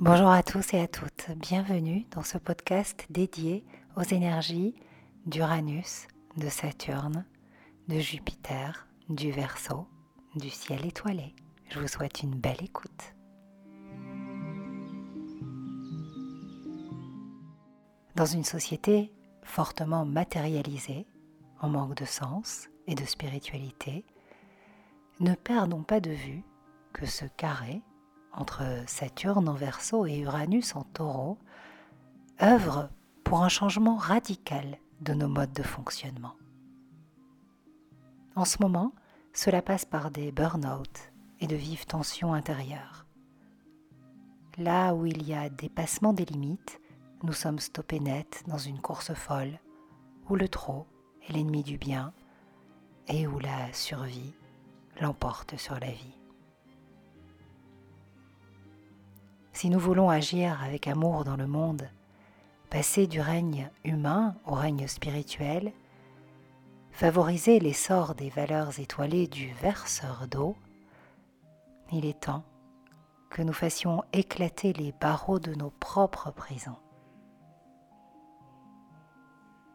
Bonjour à tous et à toutes, bienvenue dans ce podcast dédié aux énergies d'Uranus, de Saturne, de Jupiter, du Verseau, du ciel étoilé. Je vous souhaite une belle écoute. Dans une société fortement matérialisée, en manque de sens et de spiritualité, ne perdons pas de vue que ce carré entre Saturne en Verseau et Uranus en Taureau œuvre pour un changement radical de nos modes de fonctionnement. En ce moment, cela passe par des burn-out et de vives tensions intérieures. Là où il y a dépassement des limites, nous sommes stoppés net dans une course folle, où le trop est l'ennemi du bien et où la survie l'emporte sur la vie. Si nous voulons agir avec amour dans le monde, passer du règne humain au règne spirituel, favoriser l'essor des valeurs étoilées du verseur d'eau, il est temps que nous fassions éclater les barreaux de nos propres prisons.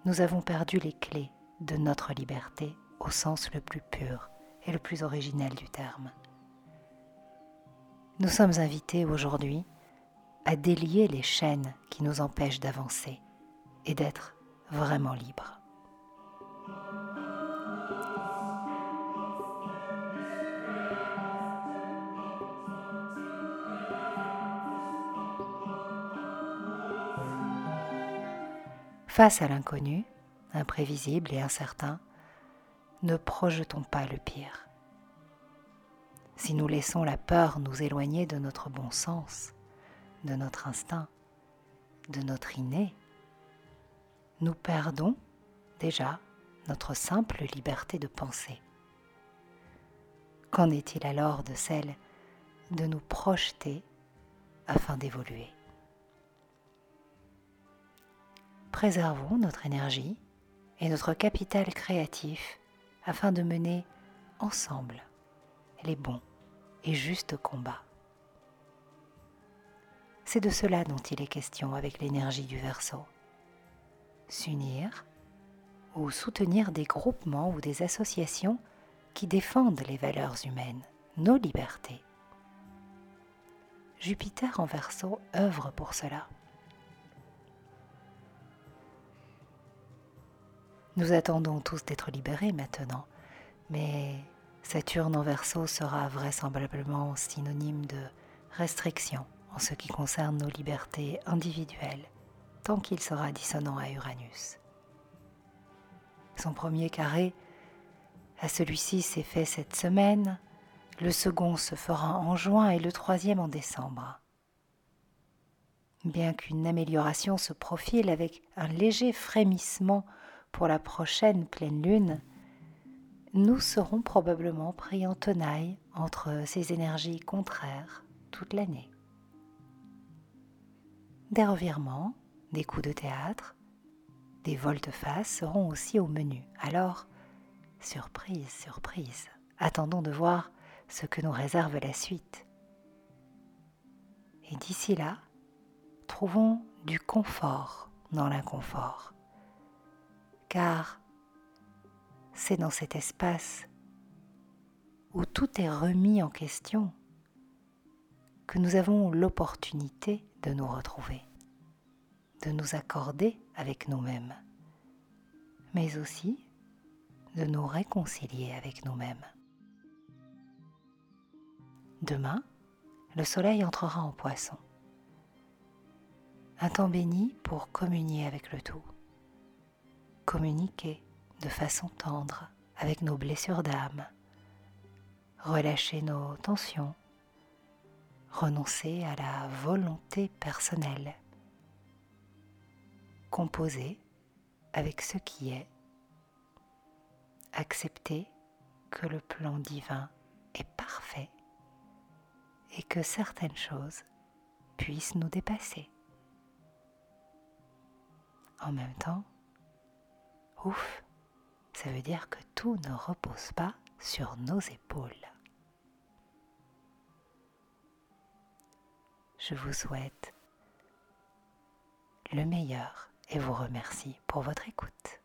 Nous avons perdu les clés de notre liberté au sens le plus pur et le plus originel du terme. Nous sommes invités aujourd'hui à délier les chaînes qui nous empêchent d'avancer et d'être vraiment libres. Face à l'inconnu, imprévisible et incertain, ne projetons pas le pire. Si nous laissons la peur nous éloigner de notre bon sens, de notre instinct, de notre inné, nous perdons déjà notre simple liberté de penser. Qu'en est-il alors de celle de nous projeter afin d'évoluer? Préservons notre énergie et notre capital créatif afin de mener ensemble les bons et justes combats. C'est de cela dont il est question avec l'énergie du Verseau. S'unir ou soutenir des groupements ou des associations qui défendent les valeurs humaines, nos libertés. Jupiter en Verseau œuvre pour cela. Nous attendons tous d'être libérés maintenant, mais Saturne en Verseau sera vraisemblablement synonyme de restriction en ce qui concerne nos libertés individuelles, tant qu'il sera dissonant à Uranus. Son premier carré à celui-ci s'est fait cette semaine, le second se fera en juin et le troisième en décembre. Bien qu'une amélioration se profile avec un léger frémissement pour la prochaine pleine lune, nous serons probablement pris en tenaille entre ces énergies contraires toute l'année des revirements, des coups de théâtre, des volte-face seront aussi au menu. Alors, surprise, surprise, attendons de voir ce que nous réserve la suite. Et d'ici là, trouvons du confort dans l'inconfort. Car c'est dans cet espace où tout est remis en question que nous avons l'opportunité de nous retrouver, de nous accorder avec nous-mêmes, mais aussi de nous réconcilier avec nous-mêmes. Demain, le soleil entrera en poisson. Un temps béni pour communier avec le tout. Communiquer de façon tendre avec nos blessures d'âme. Relâcher nos tensions renoncer à la volonté personnelle, composer avec ce qui est, accepter que le plan divin est parfait et que certaines choses puissent nous dépasser. En même temps, ouf, ça veut dire que tout ne repose pas sur nos épaules. Je vous souhaite le meilleur et vous remercie pour votre écoute.